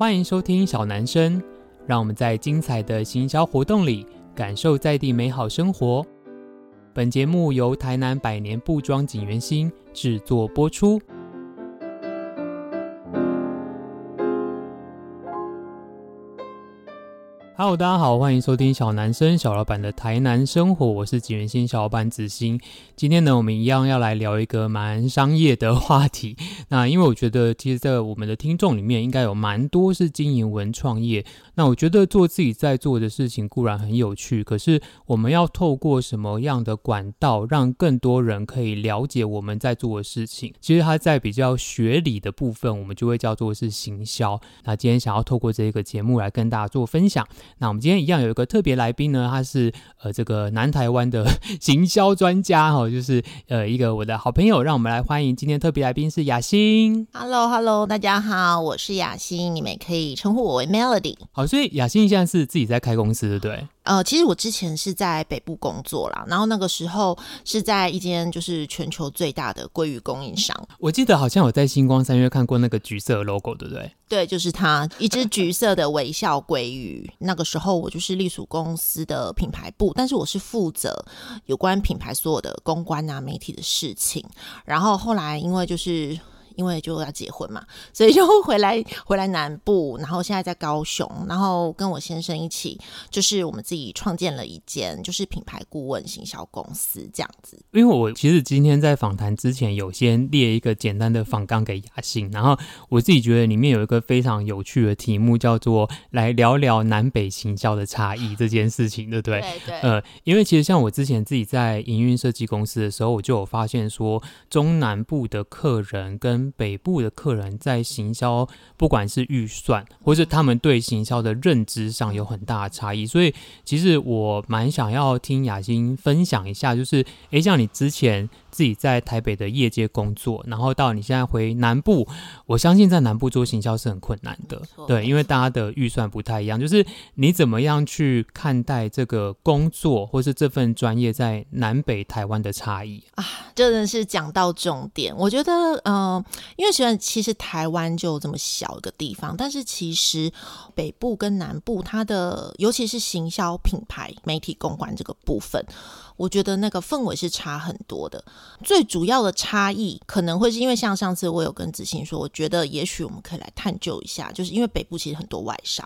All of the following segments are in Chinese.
欢迎收听小男生，让我们在精彩的行销活动里感受在地美好生活。本节目由台南百年布庄锦源兴制作播出。Hello，大家好，欢迎收听小男生小老板的台南生活，我是锦源兴小老板子欣。今天呢，我们一样要来聊一个蛮商业的话题。那因为我觉得，其实，在我们的听众里面，应该有蛮多是经营文创业。那我觉得做自己在做的事情固然很有趣，可是我们要透过什么样的管道，让更多人可以了解我们在做的事情？其实它在比较学理的部分，我们就会叫做是行销。那今天想要透过这个节目来跟大家做分享。那我们今天一样有一个特别来宾呢，他是呃这个南台湾的行销专家哈，就是呃一个我的好朋友，让我们来欢迎今天特别来宾是雅欣。Hello Hello，大家好，我是雅欣，你们可以称呼我为 Melody。好。所以雅欣现在是自己在开公司，对不对？呃，其实我之前是在北部工作啦，然后那个时候是在一间就是全球最大的鲑鱼供应商。我记得好像有在星光三月看过那个橘色 logo，对不对？对，就是它，一只橘色的微笑鲑鱼。那个时候我就是隶属公司的品牌部，但是我是负责有关品牌所有的公关啊、媒体的事情。然后后来因为就是。因为就要结婚嘛，所以就回来回来南部，然后现在在高雄，然后跟我先生一起，就是我们自己创建了一间就是品牌顾问行销公司这样子。因为我其实今天在访谈之前有先列一个简单的访纲给雅欣，然后我自己觉得里面有一个非常有趣的题目，叫做来聊聊南北行销的差异这件事情，对不对？对对。呃，因为其实像我之前自己在营运设计公司的时候，我就有发现说，中南部的客人跟北部的客人在行销，不管是预算，或是他们对行销的认知上有很大的差异，所以其实我蛮想要听雅欣分享一下，就是，诶，像你之前。自己在台北的业界工作，然后到你现在回南部，我相信在南部做行销是很困难的，对，因为大家的预算不太一样。就是你怎么样去看待这个工作，或是这份专业在南北台湾的差异啊？真的是讲到重点。我觉得，嗯、呃，因为虽然其实台湾就这么小一个地方，但是其实北部跟南部它的，尤其是行销、品牌、媒体、公关这个部分。我觉得那个氛围是差很多的，最主要的差异可能会是因为像上次我有跟子欣说，我觉得也许我们可以来探究一下，就是因为北部其实很多外商、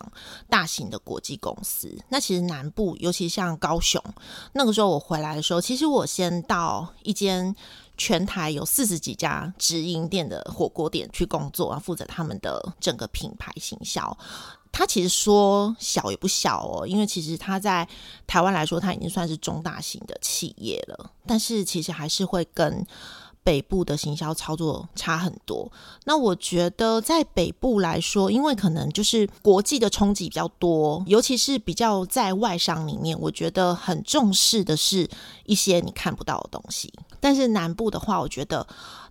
大型的国际公司，那其实南部尤其像高雄，那个时候我回来的时候，其实我先到一间全台有四十几家直营店的火锅店去工作，然后负责他们的整个品牌行销。它其实说小也不小哦，因为其实它在台湾来说，它已经算是中大型的企业了。但是其实还是会跟北部的行销操作差很多。那我觉得在北部来说，因为可能就是国际的冲击比较多，尤其是比较在外商里面，我觉得很重视的是一些你看不到的东西。但是南部的话，我觉得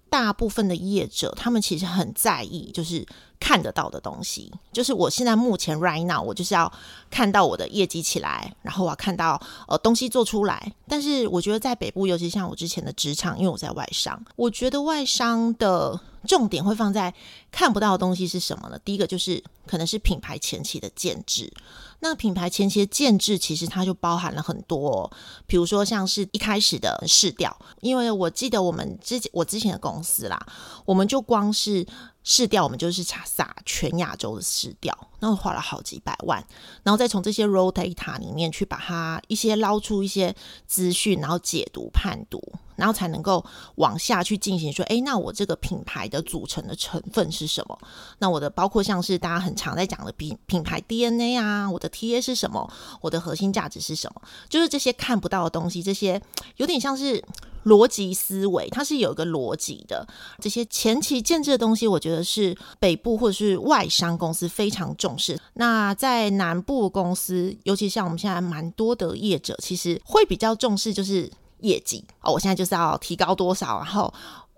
大部分的业者他们其实很在意，就是。看得到的东西，就是我现在目前 right now，我就是要看到我的业绩起来，然后我要看到呃东西做出来。但是我觉得在北部，尤其像我之前的职场，因为我在外商，我觉得外商的重点会放在看不到的东西是什么呢？第一个就是可能是品牌前期的建制。那品牌前期的建制，其实它就包含了很多，比如说像是一开始的市调，因为我记得我们之前我之前的公司啦，我们就光是。市调，我们就是查撒全亚洲的市调，那花了好几百万，然后再从这些 rotata 里面去把它一些捞出一些资讯，然后解读判读。然后才能够往下去进行说，哎，那我这个品牌的组成的成分是什么？那我的包括像是大家很常在讲的品品牌 DNA 啊，我的 TA 是什么？我的核心价值是什么？就是这些看不到的东西，这些有点像是逻辑思维，它是有一个逻辑的。这些前期建制的东西，我觉得是北部或者是外商公司非常重视。那在南部公司，尤其像我们现在蛮多的业者，其实会比较重视就是。业绩哦，我现在就是要提高多少，然后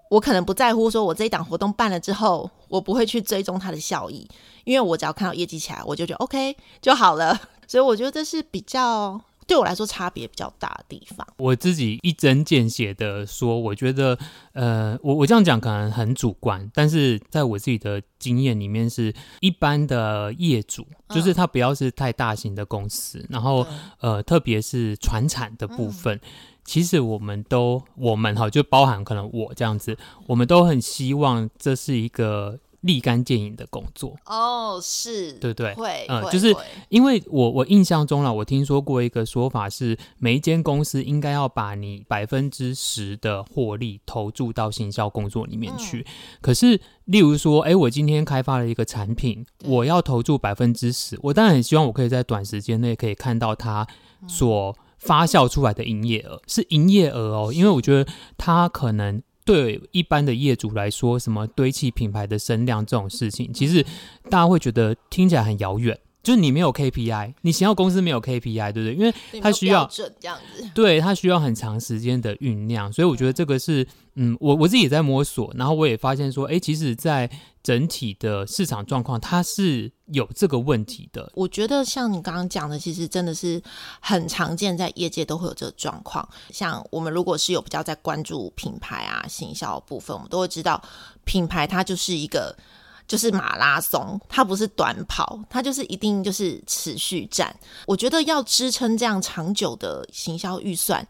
我可能不在乎说，我这一档活动办了之后，我不会去追踪它的效益，因为我只要看到业绩起来，我就觉得 OK 就好了。所以我觉得这是比较对我来说差别比较大的地方。我自己一针见血的说，我觉得，呃，我我这样讲可能很主观，但是在我自己的经验里面，是一般的业主，就是他不要是太大型的公司，嗯、然后呃，特别是传产的部分，嗯、其实我们都我们哈，就包含可能我这样子，我们都很希望这是一个。立竿见影的工作哦，是对不对？会，嗯，就是因为我我印象中了，我听说过一个说法是，每一间公司应该要把你百分之十的获利投注到行销工作里面去。嗯、可是，例如说，哎，我今天开发了一个产品，我要投注百分之十，我当然很希望我可以在短时间内可以看到它所发酵出来的营业额，是营业额哦，因为我觉得它可能。对一般的业主来说，什么堆砌品牌的声量这种事情，其实大家会觉得听起来很遥远。就是你没有 KPI，你想要公司没有 KPI，对不对？因为它需要这样子，对，它需要很长时间的酝酿。所以我觉得这个是，嗯，我我自己也在摸索，然后我也发现说，哎，其实，在整体的市场状况，它是有这个问题的。我觉得像你刚刚讲的，其实真的是很常见，在业界都会有这个状况。像我们如果是有比较在关注品牌啊、行销部分，我们都会知道，品牌它就是一个。就是马拉松，它不是短跑，它就是一定就是持续战。我觉得要支撑这样长久的行销预算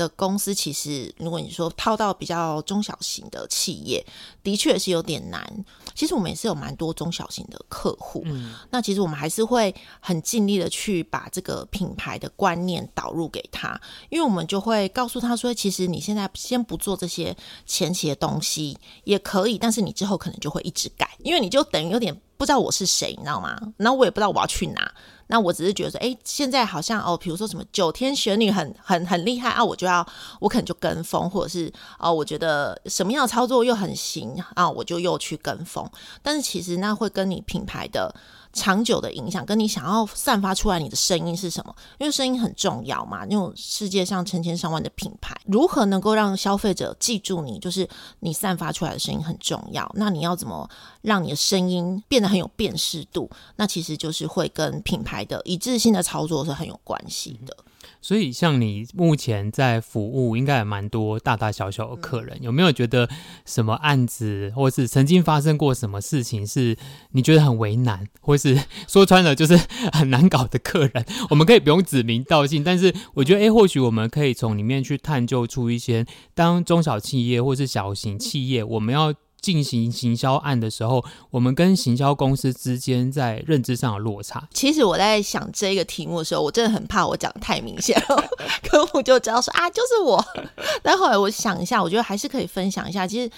的公司，其实如果你说套到比较中小型的企业，的确是有点难。其实我们也是有蛮多中小型的客户，嗯，那其实我们还是会很尽力的去把这个品牌的观念导入给他，因为我们就会告诉他说，其实你现在先不做这些前期的东西也可以，但是你之后可能就会一直改，因为你就等于有点不知道我是谁，你知道吗？那我也不知道我要去哪。那我只是觉得说，哎，现在好像哦，比如说什么九天玄女很很很厉害啊，我就要我可能就跟风，或者是哦，我觉得什么样的操作又很行啊，我就又去跟风。但是其实那会跟你品牌的。长久的影响，跟你想要散发出来你的声音是什么？因为声音很重要嘛。那种世界上成千上万的品牌，如何能够让消费者记住你？就是你散发出来的声音很重要。那你要怎么让你的声音变得很有辨识度？那其实就是会跟品牌的一致性的操作是很有关系的。所以，像你目前在服务，应该也蛮多大大小小的客人，有没有觉得什么案子，或是曾经发生过什么事情，是你觉得很为难，或是说穿了就是很难搞的客人？我们可以不用指名道姓，但是我觉得，诶，或许我们可以从里面去探究出一些，当中小企业或是小型企业，我们要。进行行销案的时候，我们跟行销公司之间在认知上的落差。其实我在想这个题目的时候，我真的很怕我讲得太明显了，客户就知道说啊，就是我。但后来我想一下，我觉得还是可以分享一下。其实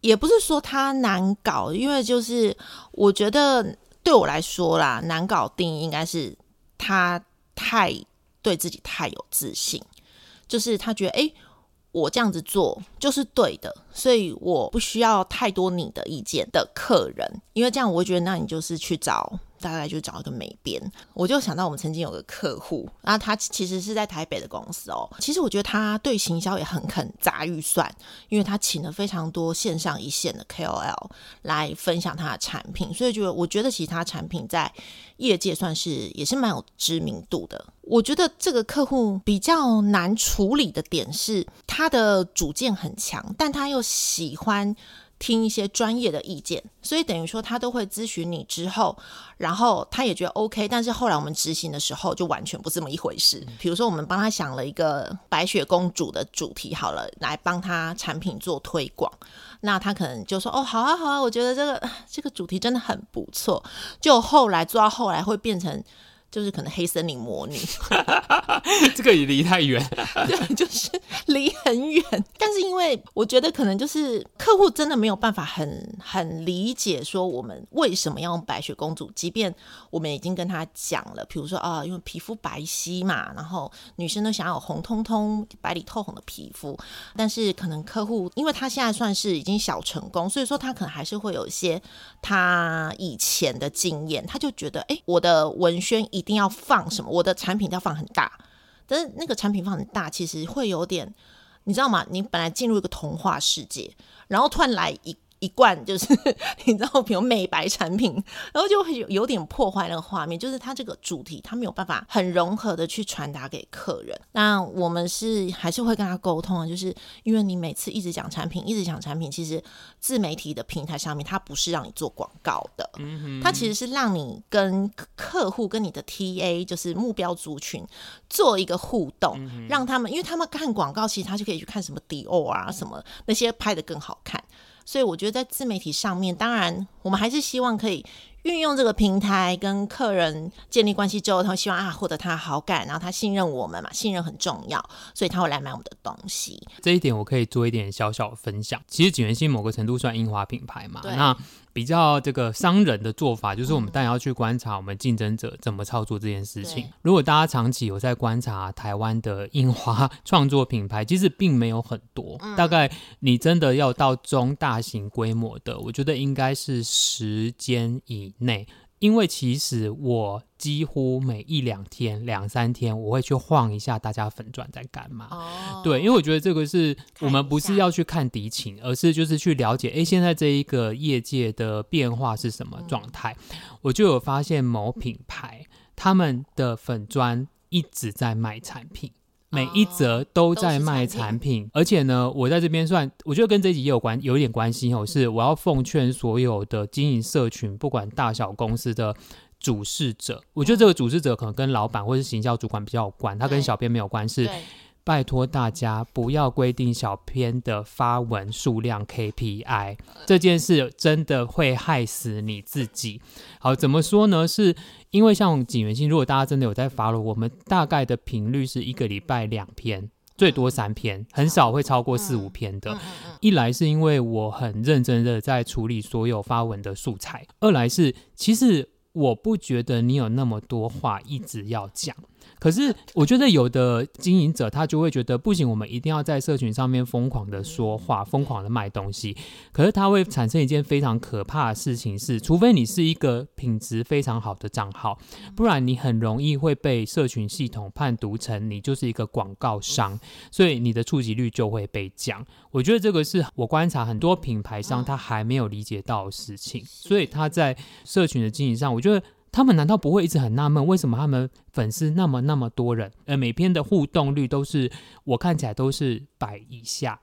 也不是说他难搞，因为就是我觉得对我来说啦，难搞定应该是他太对自己太有自信，就是他觉得哎。我这样子做就是对的，所以我不需要太多你的意见的客人，因为这样我会觉得，那你就是去找。大概就找一个美编，我就想到我们曾经有个客户，然后他其实是在台北的公司哦。其实我觉得他对行销也很肯砸预算，因为他请了非常多线上一线的 KOL 来分享他的产品，所以就我觉得其他产品在业界算是也是蛮有知名度的。我觉得这个客户比较难处理的点是，他的主见很强，但他又喜欢。听一些专业的意见，所以等于说他都会咨询你之后，然后他也觉得 OK，但是后来我们执行的时候就完全不是这么一回事。比如说我们帮他想了一个白雪公主的主题，好了，来帮他产品做推广，那他可能就说哦，好啊好啊，我觉得这个这个主题真的很不错。就后来做到后来会变成。就是可能黑森林魔女，这个也离太远，对，就是离很远。但是因为我觉得可能就是客户真的没有办法很很理解说我们为什么要用白雪公主，即便我们已经跟他讲了，比如说啊，因为皮肤白皙嘛，然后女生都想要有红彤彤、白里透红的皮肤，但是可能客户因为他现在算是已经小成功，所以说他可能还是会有一些他以前的经验，他就觉得哎，我的文宣。一定要放什么？我的产品要放很大，但是那个产品放很大，其实会有点，你知道吗？你本来进入一个童话世界，然后突然来一一贯就是 你知道，比如美白产品，然后就会有有点破坏那个画面，就是它这个主题它没有办法很融合的去传达给客人。那我们是还是会跟他沟通啊，就是因为你每次一直讲产品，一直讲产品，其实自媒体的平台上面它不是让你做广告的，它其实是让你跟客户跟你的 TA 就是目标族群做一个互动，让他们因为他们看广告，其实他就可以去看什么 Dior 啊什么那些拍的更好看。所以我觉得在自媒体上面，当然我们还是希望可以运用这个平台跟客人建立关系之后，他会希望啊获得他的好感，然后他信任我们嘛，信任很重要，所以他会来买我们的东西。这一点我可以做一点小小的分享。其实景元星某个程度算樱花品牌嘛，那。比较这个商人的做法，就是我们当然要去观察我们竞争者怎么操作这件事情。如果大家长期有在观察台湾的印花 创作品牌，其实并没有很多。大概你真的要到中大型规模的，我觉得应该是十间以内。因为其实我几乎每一两天、两三天，我会去晃一下大家粉专在干嘛。哦。对，因为我觉得这个是我们不是要去看敌情，而是就是去了解，哎，现在这一个业界的变化是什么状态。嗯。我就有发现某品牌他们的粉砖一直在卖产品。每一则都在卖产品，而且呢，我在这边算，我觉得跟这集也有关，有一点关系哦。是我要奉劝所有的经营社群，不管大小公司的主事者，我觉得这个主事者可能跟老板或是行销主管比较有关，他跟小编没有关系。拜托大家不要规定小编的发文数量 KPI，这件事真的会害死你自己。好，怎么说呢？是因为像景元信，如果大家真的有在 follow，我们大概的频率是一个礼拜两篇，最多三篇，很少会超过四五篇的。一来是因为我很认真的在处理所有发文的素材，二来是其实我不觉得你有那么多话一直要讲。可是我觉得有的经营者他就会觉得不行，我们一定要在社群上面疯狂的说话，疯狂的卖东西。可是它会产生一件非常可怕的事情是，除非你是一个品质非常好的账号，不然你很容易会被社群系统判读成你就是一个广告商，所以你的触及率就会被降。我觉得这个是我观察很多品牌商他还没有理解到的事情，所以他在社群的经营上，我觉得。他们难道不会一直很纳闷，为什么他们粉丝那么那么多人，呃，每篇的互动率都是我看起来都是百以下，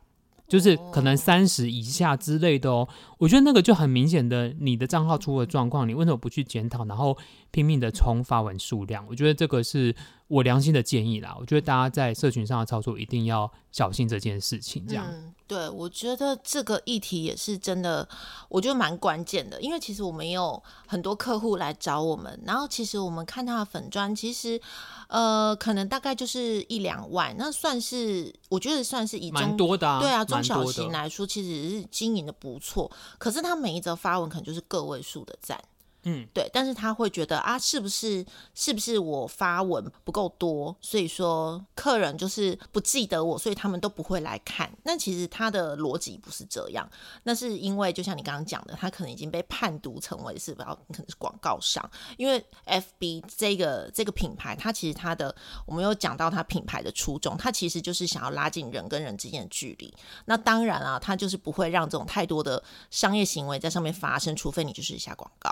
就是可能三十以下之类的哦。我觉得那个就很明显的，你的账号出了状况，你为什么不去检讨，然后拼命的冲发文数量？我觉得这个是我良心的建议啦。我觉得大家在社群上的操作一定要小心这件事情，这样。嗯对，我觉得这个议题也是真的，我觉得蛮关键的，因为其实我们也有很多客户来找我们，然后其实我们看他的粉砖，其实呃，可能大概就是一两万，那算是我觉得算是以中多的啊，对啊，中小型来说，其实是经营的不错，可是他每一则发文可能就是个位数的赞。嗯，对，但是他会觉得啊，是不是是不是我发文不够多，所以说客人就是不记得我，所以他们都不会来看。那其实他的逻辑不是这样，那是因为就像你刚刚讲的，他可能已经被判读成为是不要可能是广告商，因为 FB 这个这个品牌，它其实它的我们有讲到它品牌的初衷，它其实就是想要拉近人跟人之间的距离。那当然啊，它就是不会让这种太多的商业行为在上面发生，除非你就是下广告。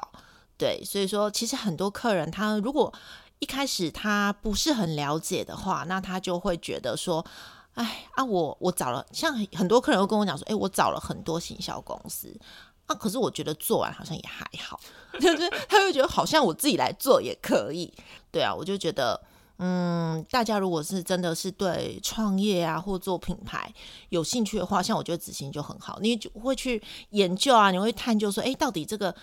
对，所以说其实很多客人他如果一开始他不是很了解的话，那他就会觉得说，哎啊，我我找了，像很多客人会跟我讲说，哎，我找了很多行销公司啊，可是我觉得做完好像也还好，就是他会觉得好像我自己来做也可以。对啊，我就觉得，嗯，大家如果是真的是对创业啊或做品牌有兴趣的话，像我觉得子欣就很好，你就会去研究啊，你会探究说，哎，到底这个。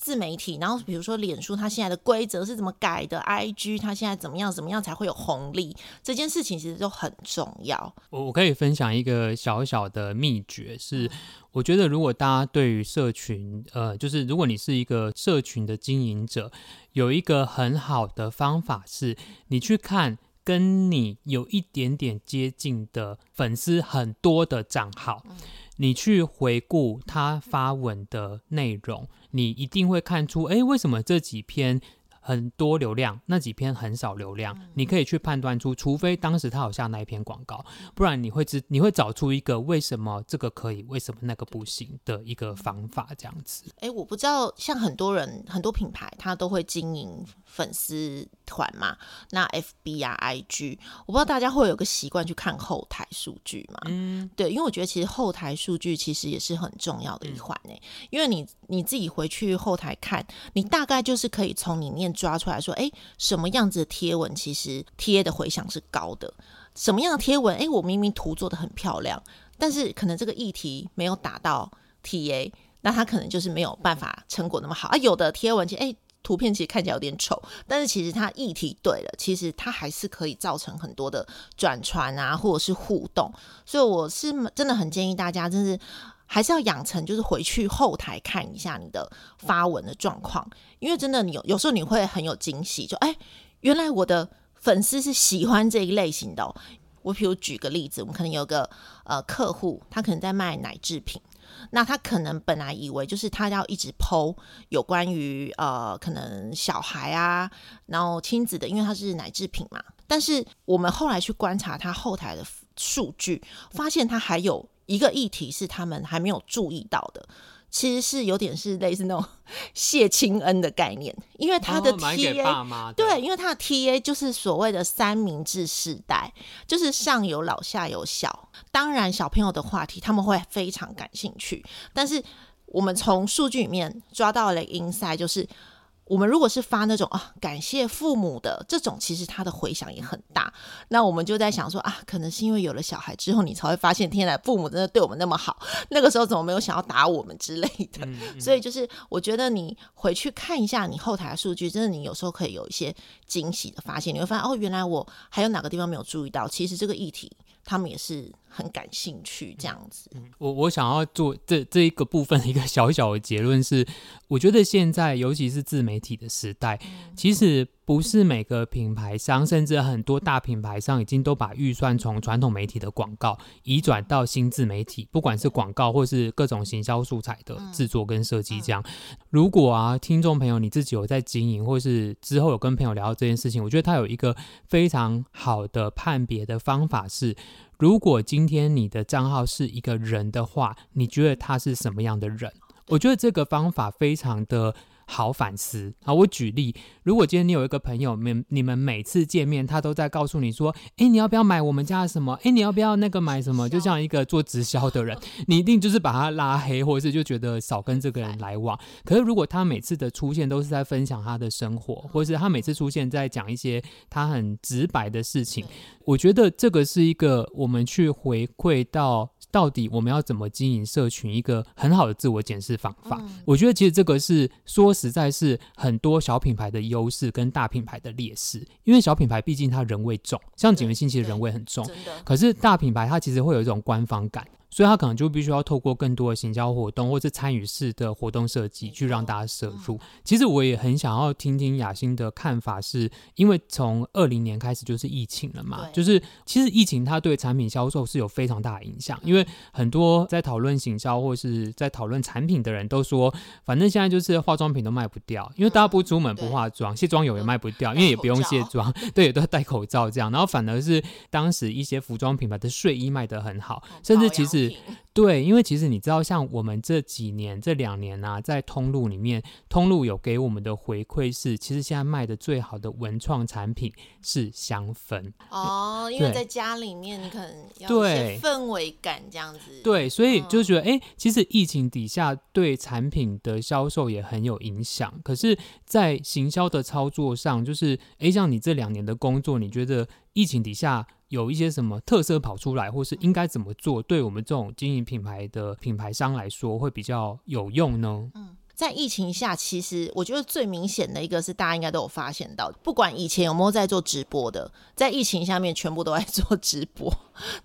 自媒体，然后比如说脸书，它现在的规则是怎么改的？IG 它现在怎么样？怎么样才会有红利？这件事情其实就很重要。我我可以分享一个小小的秘诀，是我觉得如果大家对于社群，呃，就是如果你是一个社群的经营者，有一个很好的方法是，你去看跟你有一点点接近的粉丝很多的账号。你去回顾他发文的内容，你一定会看出，哎，为什么这几篇很多流量，那几篇很少流量，你可以去判断出，除非当时他有下那一篇广告，不然你会知你会找出一个为什么这个可以，为什么那个不行的一个方法，这样子。哎，我不知道，像很多人很多品牌，他都会经营粉丝团嘛，那 FB 啊 IG，我不知道大家会有个习惯去看后台数据嘛？嗯，对，因为我觉得其实后台数据其实也是很重要的一环呢，因为你你自己回去后台看，你大概就是可以从里面抓出来说，哎，什么样子的贴文其实贴的回响是高的，什么样的贴文，哎，我明明图做的很漂亮，但是可能这个议题没有打到 TA，那他可能就是没有办法成果那么好啊。有的贴文其实，哎，图片其实看起来有点丑，但是其实它议题对了，其实它还是可以造成很多的转传啊，或者是互动。所以我是真的很建议大家，真是。还是要养成，就是回去后台看一下你的发文的状况，因为真的你有有时候你会很有惊喜，就哎，原来我的粉丝是喜欢这一类型的。我比如举个例子，我们可能有个呃客户，他可能在卖奶制品，那他可能本来以为就是他要一直剖有关于呃可能小孩啊，然后亲子的，因为他是奶制品嘛。但是我们后来去观察他后台的数据，发现他还有。一个议题是他们还没有注意到的，其实是有点是类似那种 谢清恩的概念，因为他的 TA 对，因为他的 TA 就是所谓的三明治世代，就是上有老下有小，当然小朋友的话题他们会非常感兴趣，但是我们从数据里面抓到了 insight，就是。我们如果是发那种啊，感谢父母的这种，其实它的回响也很大。那我们就在想说啊，可能是因为有了小孩之后，你才会发现，天哪，父母真的对我们那么好。那个时候怎么没有想要打我们之类的？嗯嗯、所以就是我觉得你回去看一下你后台的数据，真的你有时候可以有一些惊喜的发现。你会发现哦，原来我还有哪个地方没有注意到，其实这个议题。他们也是很感兴趣，这样子。我我想要做这这一个部分的一个小小的结论是，我觉得现在尤其是自媒体的时代，其实不是每个品牌商，甚至很多大品牌商已经都把预算从传统媒体的广告移转到新自媒体，不管是广告或是各种行销素材的制作跟设计。这样，如果啊，听众朋友你自己有在经营，或是之后有跟朋友聊到这件事情，我觉得他有一个非常好的判别的方法是。如果今天你的账号是一个人的话，你觉得他是什么样的人？我觉得这个方法非常的。好反思啊！我举例，如果今天你有一个朋友，你你们每次见面，他都在告诉你说：“哎，你要不要买我们家的什么？哎，你要不要那个买什么？”就像一个做直销的人，你一定就是把他拉黑，或者是就觉得少跟这个人来往。可是如果他每次的出现都是在分享他的生活，或者是他每次出现在讲一些他很直白的事情，我觉得这个是一个我们去回馈到。到底我们要怎么经营社群？一个很好的自我检视方法，嗯、我觉得其实这个是说实在是很多小品牌的优势跟大品牌的劣势。因为小品牌毕竟它人味重，像景元信其实人味很重，可是大品牌它其实会有一种官方感。所以他可能就必须要透过更多的行销活动，或是参与式的活动设计，去让大家摄入。其实我也很想要听听雅欣的看法是，是因为从二零年开始就是疫情了嘛，就是其实疫情它对产品销售是有非常大的影响，因为很多在讨论行销或是在讨论产品的人都说，反正现在就是化妆品都卖不掉，因为大家不出门不化妆，卸妆油也卖不掉，因为也不用卸妆，对，也都要戴口罩这样，然后反而是当时一些服装品牌的睡衣卖得很好，甚至其实。对，因为其实你知道，像我们这几年、这两年啊，在通路里面，通路有给我们的回馈是，其实现在卖的最好的文创产品是香氛哦，因为在家里面你可能要一些氛围感这样子。对，对，所以就觉得，哎，其实疫情底下对产品的销售也很有影响。可是，在行销的操作上，就是，哎，像你这两年的工作，你觉得疫情底下？有一些什么特色跑出来，或是应该怎么做，对我们这种经营品牌的品牌商来说会比较有用呢？嗯，在疫情下，其实我觉得最明显的一个是大家应该都有发现到，不管以前有没有在做直播的，在疫情下面全部都在做直播。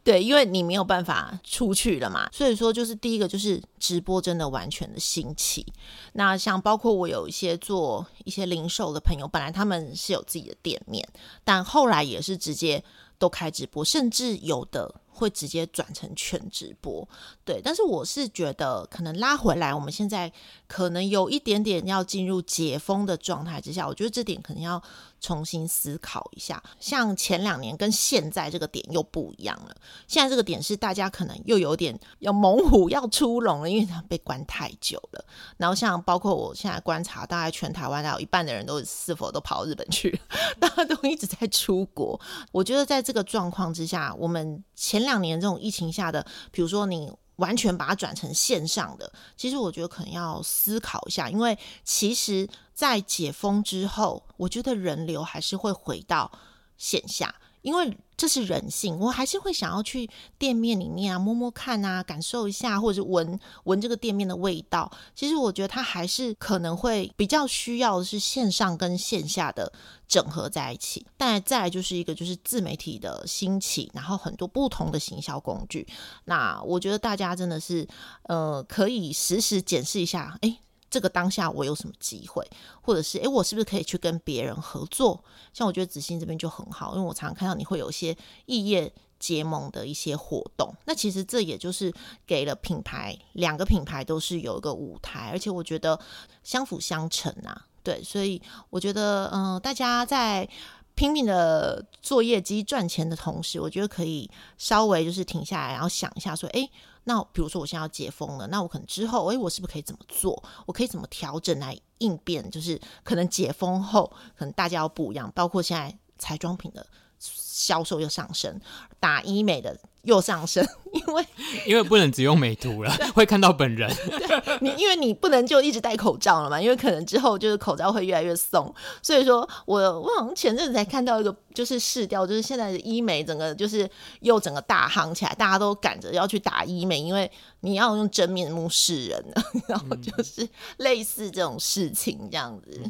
对，因为你没有办法出去了嘛，所以说就是第一个就是直播真的完全的兴起。那像包括我有一些做一些零售的朋友，本来他们是有自己的店面，但后来也是直接。都开直播，甚至有的会直接转成全直播，对。但是我是觉得，可能拉回来，我们现在可能有一点点要进入解封的状态之下，我觉得这点可能要重新思考一下。像前两年跟现在这个点又不一样了，现在这个点是大家可能又有点要猛虎要出笼了，因为他被关太久了。然后像包括我现在观察，大概全台湾大概有一半的人都是否都跑到日本去，大家都一直在出国。我觉得在这个状况之下，我们前两年这种疫情下的，比如说你完全把它转成线上的，其实我觉得可能要思考一下，因为其实，在解封之后，我觉得人流还是会回到线下。因为这是人性，我还是会想要去店面里面啊，摸摸看啊，感受一下，或者是闻闻这个店面的味道。其实我觉得它还是可能会比较需要的是线上跟线下的整合在一起。但再来就是一个就是自媒体的兴起，然后很多不同的行销工具。那我觉得大家真的是呃，可以时时检视一下，哎。这个当下我有什么机会，或者是诶，我是不是可以去跟别人合作？像我觉得子欣这边就很好，因为我常常看到你会有一些异业结盟的一些活动。那其实这也就是给了品牌，两个品牌都是有一个舞台，而且我觉得相辅相成啊。对，所以我觉得，嗯、大家在拼命的做业绩赚钱的同时，我觉得可以稍微就是停下来，然后想一下说，诶。那比如说我现在要解封了，那我可能之后，诶，我是不是可以怎么做？我可以怎么调整来应变？就是可能解封后，可能大家要不一样，包括现在彩妆品的销售又上升，打医美的。又上升，因为因为不能只用美图了，会看到本人。对，你因为你不能就一直戴口罩了嘛，因为可能之后就是口罩会越来越松。所以说我我好像前阵子才看到一个就是试调，就是现在的医美整个就是又整个大夯起来，大家都赶着要去打医美，因为你要用真面目示人，然后就是类似这种事情这样子。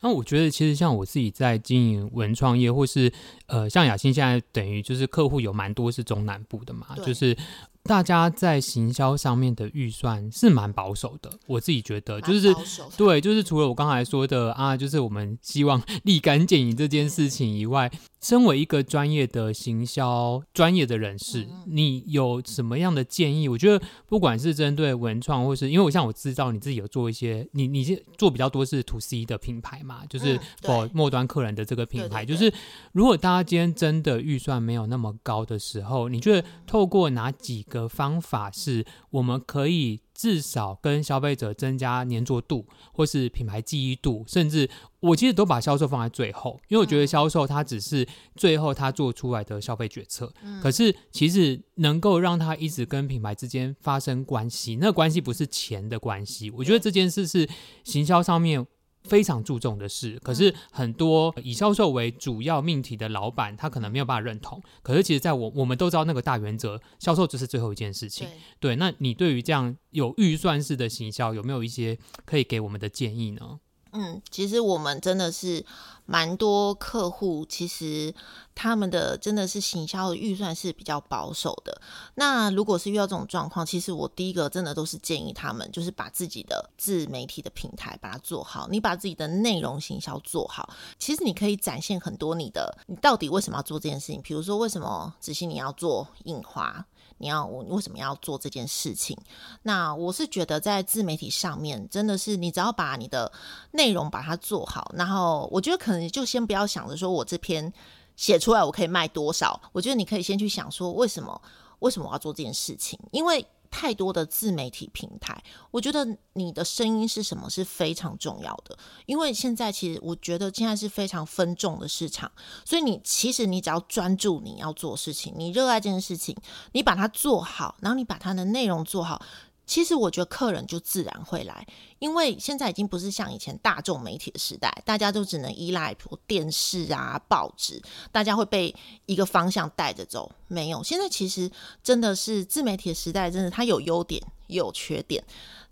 那我觉得，其实像我自己在经营文创业，或是呃，像雅欣现在等于就是客户有蛮多是中南部的嘛，就是。大家在行销上面的预算是蛮保守的，我自己觉得就是对，就是除了我刚才说的啊，就是我们希望立竿见影这件事情以外，身为一个专业的行销专业的人士，你有什么样的建议？我觉得不管是针对文创，或是因为我像我知道你自己有做一些，你你是做比较多是 to C 的品牌嘛，就是 for 末端客人的这个品牌，就是如果大家今天真的预算没有那么高的时候，你觉得透过哪几个的方法是，我们可以至少跟消费者增加黏着度，或是品牌记忆度，甚至我其实都把销售放在最后，因为我觉得销售它只是最后他做出来的消费决策，可是其实能够让他一直跟品牌之间发生关系，那关系不是钱的关系，我觉得这件事是行销上面。非常注重的事，可是很多以销售为主要命题的老板，他可能没有办法认同。可是其实，在我我们都知道那个大原则，销售只是最后一件事情。对，对，那你对于这样有预算式的行销，有没有一些可以给我们的建议呢？嗯，其实我们真的是蛮多客户，其实他们的真的是行销的预算是比较保守的。那如果是遇到这种状况，其实我第一个真的都是建议他们，就是把自己的自媒体的平台把它做好，你把自己的内容行销做好，其实你可以展现很多你的，你到底为什么要做这件事情？比如说，为什么子欣你要做印花？你要我为什么要做这件事情？那我是觉得在自媒体上面，真的是你只要把你的内容把它做好，然后我觉得可能就先不要想着说我这篇写出来我可以卖多少，我觉得你可以先去想说为什么为什么我要做这件事情，因为。太多的自媒体平台，我觉得你的声音是什么是非常重要的。因为现在其实我觉得现在是非常分众的市场，所以你其实你只要专注你要做事情，你热爱这件事情，你把它做好，然后你把它的内容做好。其实我觉得客人就自然会来，因为现在已经不是像以前大众媒体的时代，大家都只能依赖电视啊、报纸，大家会被一个方向带着走。没有，现在其实真的是自媒体的时代，真的它有优点也有缺点。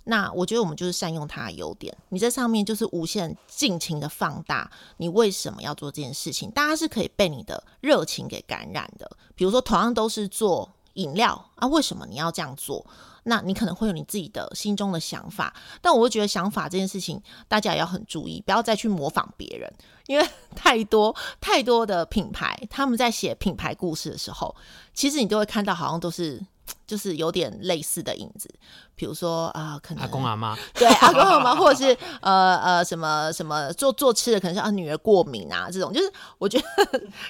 那我觉得我们就是善用它的优点，你在上面就是无限尽情的放大你为什么要做这件事情，大家是可以被你的热情给感染的。比如说，同样都是做。饮料啊，为什么你要这样做？那你可能会有你自己的心中的想法，但我会觉得想法这件事情，大家也要很注意，不要再去模仿别人，因为 太多太多的品牌，他们在写品牌故事的时候，其实你都会看到，好像都是。就是有点类似的影子，比如说啊、呃，可能阿公阿妈，对阿公阿妈，或者是呃呃什么什么做做吃的，可能是啊女儿过敏啊这种，就是我觉得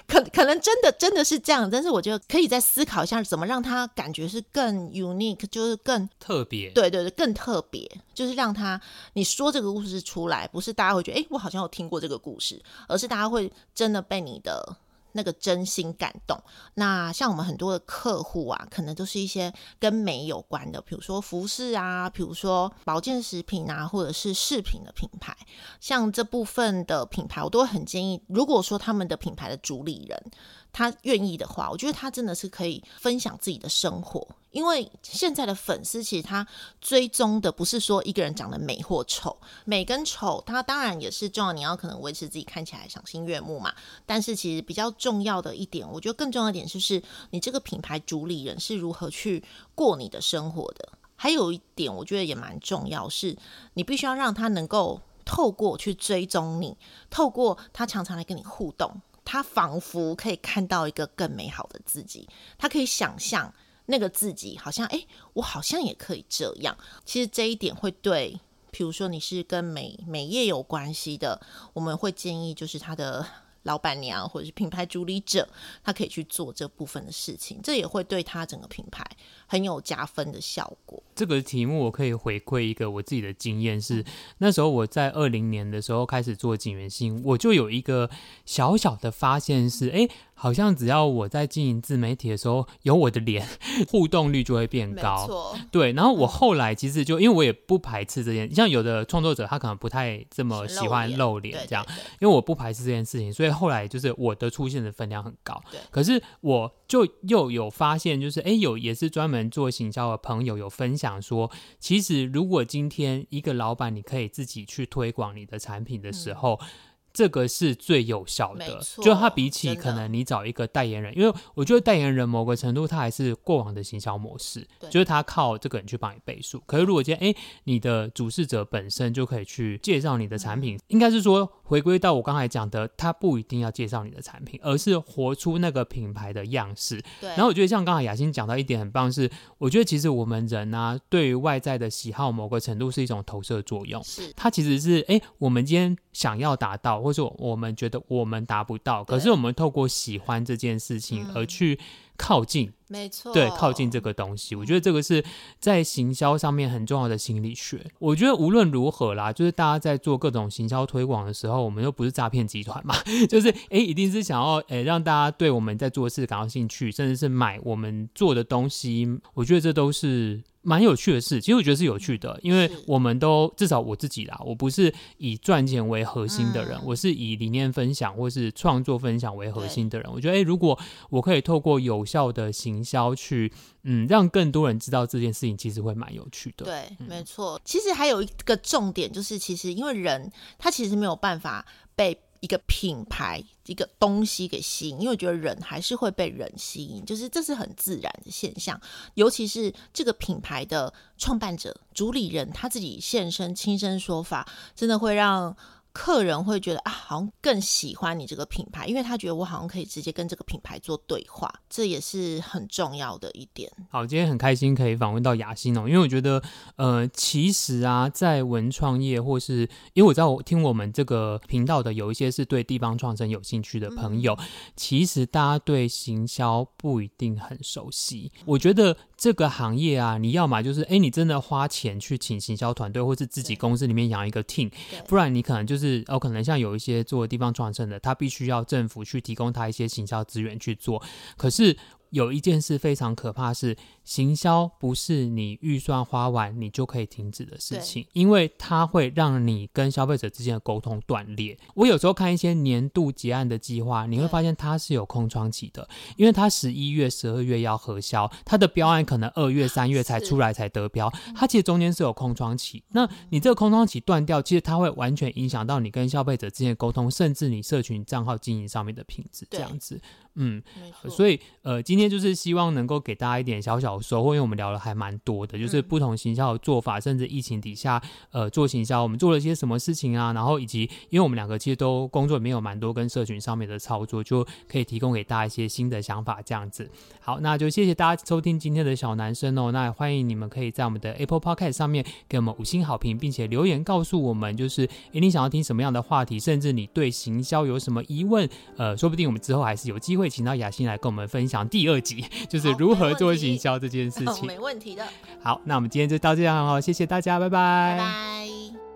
可可能真的真的是这样，但是我觉得可以再思考一下，怎么让他感觉是更 unique，就是更特别，对对对，更特别，就是让他你说这个故事出来，不是大家会觉得哎，我好像有听过这个故事，而是大家会真的被你的。那个真心感动。那像我们很多的客户啊，可能都是一些跟美有关的，比如说服饰啊，比如说保健食品啊，或者是饰品的品牌。像这部分的品牌，我都很建议，如果说他们的品牌的主理人，他愿意的话，我觉得他真的是可以分享自己的生活，因为现在的粉丝其实他追踪的不是说一个人长得美或丑，美跟丑，他当然也是重要，你要可能维持自己看起来赏心悦目嘛。但是其实比较重要的一点，我觉得更重要一点就是你这个品牌主理人是如何去过你的生活的。还有一点，我觉得也蛮重要，是你必须要让他能够透过去追踪你，透过他常常来跟你互动。他仿佛可以看到一个更美好的自己，他可以想象那个自己好像，哎，我好像也可以这样。其实这一点会对，比如说你是跟美美业有关系的，我们会建议就是他的。老板娘或者是品牌主理者，他可以去做这部分的事情，这也会对他整个品牌很有加分的效果。这个题目我可以回馈一个我自己的经验是，那时候我在二零年的时候开始做景元星，我就有一个小小的发现是，哎。好像只要我在经营自媒体的时候有我的脸，互动率就会变高。没错，对。然后我后来其实就因为我也不排斥这件，像有的创作者他可能不太这么喜欢露脸这样，因为我不排斥这件事情，所以后来就是我的出现的分量很高。对。可是我就又有发现，就是哎，有也是专门做行销的朋友有分享说，其实如果今天一个老板你可以自己去推广你的产品的时候。嗯这个是最有效的，就它比起可能你找一个代言人，因为我觉得代言人某个程度他还是过往的行销模式，就是他靠这个人去帮你背书。可是如果今天哎，你的主事者本身就可以去介绍你的产品，嗯、应该是说回归到我刚才讲的，他不一定要介绍你的产品，而是活出那个品牌的样式。对。然后我觉得像刚才雅欣讲到一点很棒是，我觉得其实我们人啊，对于外在的喜好某个程度是一种投射作用，是它其实是哎，我们今天想要达到。或者我们觉得我们达不到，可是我们透过喜欢这件事情而去靠近，嗯、没错，对，靠近这个东西，我觉得这个是在行销上面很重要的心理学。我觉得无论如何啦，就是大家在做各种行销推广的时候，我们又不是诈骗集团嘛，就是哎，一定是想要哎让大家对我们在做的事感到兴趣，甚至是买我们做的东西。我觉得这都是。蛮有趣的事，其实我觉得是有趣的，因为我们都至少我自己啦，我不是以赚钱为核心的人，嗯、我是以理念分享或是创作分享为核心的人。我觉得，诶，如果我可以透过有效的行销去，嗯，让更多人知道这件事情，其实会蛮有趣的。对，没错。其实还有一个重点，就是其实因为人他其实没有办法被。一个品牌，一个东西给吸引，因为我觉得人还是会被人吸引，就是这是很自然的现象。尤其是这个品牌的创办者、主理人他自己现身亲身说法，真的会让。客人会觉得啊，好像更喜欢你这个品牌，因为他觉得我好像可以直接跟这个品牌做对话，这也是很重要的一点。好，今天很开心可以访问到雅欣哦，因为我觉得，呃，其实啊，在文创业或是，因为我知道我听我们这个频道的有一些是对地方创生有兴趣的朋友，嗯、其实大家对行销不一定很熟悉。我觉得这个行业啊，你要么就是，哎，你真的花钱去请行销团队，或是自己公司里面养一个 team，不然你可能就是。是哦，可能像有一些做地方创生的，他必须要政府去提供他一些行销资源去做，可是。有一件事非常可怕，是行销不是你预算花完你就可以停止的事情，因为它会让你跟消费者之间的沟通断裂。我有时候看一些年度结案的计划，你会发现它是有空窗期的，因为它十一月、十二月要核销，它的标案可能二月、三月才出来才得标，它其实中间是有空窗期。那你这个空窗期断掉，其实它会完全影响到你跟消费者之间的沟通，甚至你社群账号经营上面的品质。这样子。嗯，所以呃，今天就是希望能够给大家一点小小的收获，因为我们聊了还蛮多的，就是不同行销的做法，嗯、甚至疫情底下呃做行销，我们做了些什么事情啊，然后以及因为我们两个其实都工作里面有蛮多跟社群上面的操作，就可以提供给大家一些新的想法，这样子。好，那就谢谢大家收听今天的小男生哦，那也欢迎你们可以在我们的 Apple Podcast 上面给我们五星好评，并且留言告诉我们，就是诶你想要听什么样的话题，甚至你对行销有什么疑问，呃，说不定我们之后还是有机会请到雅欣来跟我们分享第二集，就是如何做行销这件 事情。没问题的。好，那我们今天就到这样哦，谢谢大家，拜拜。拜拜。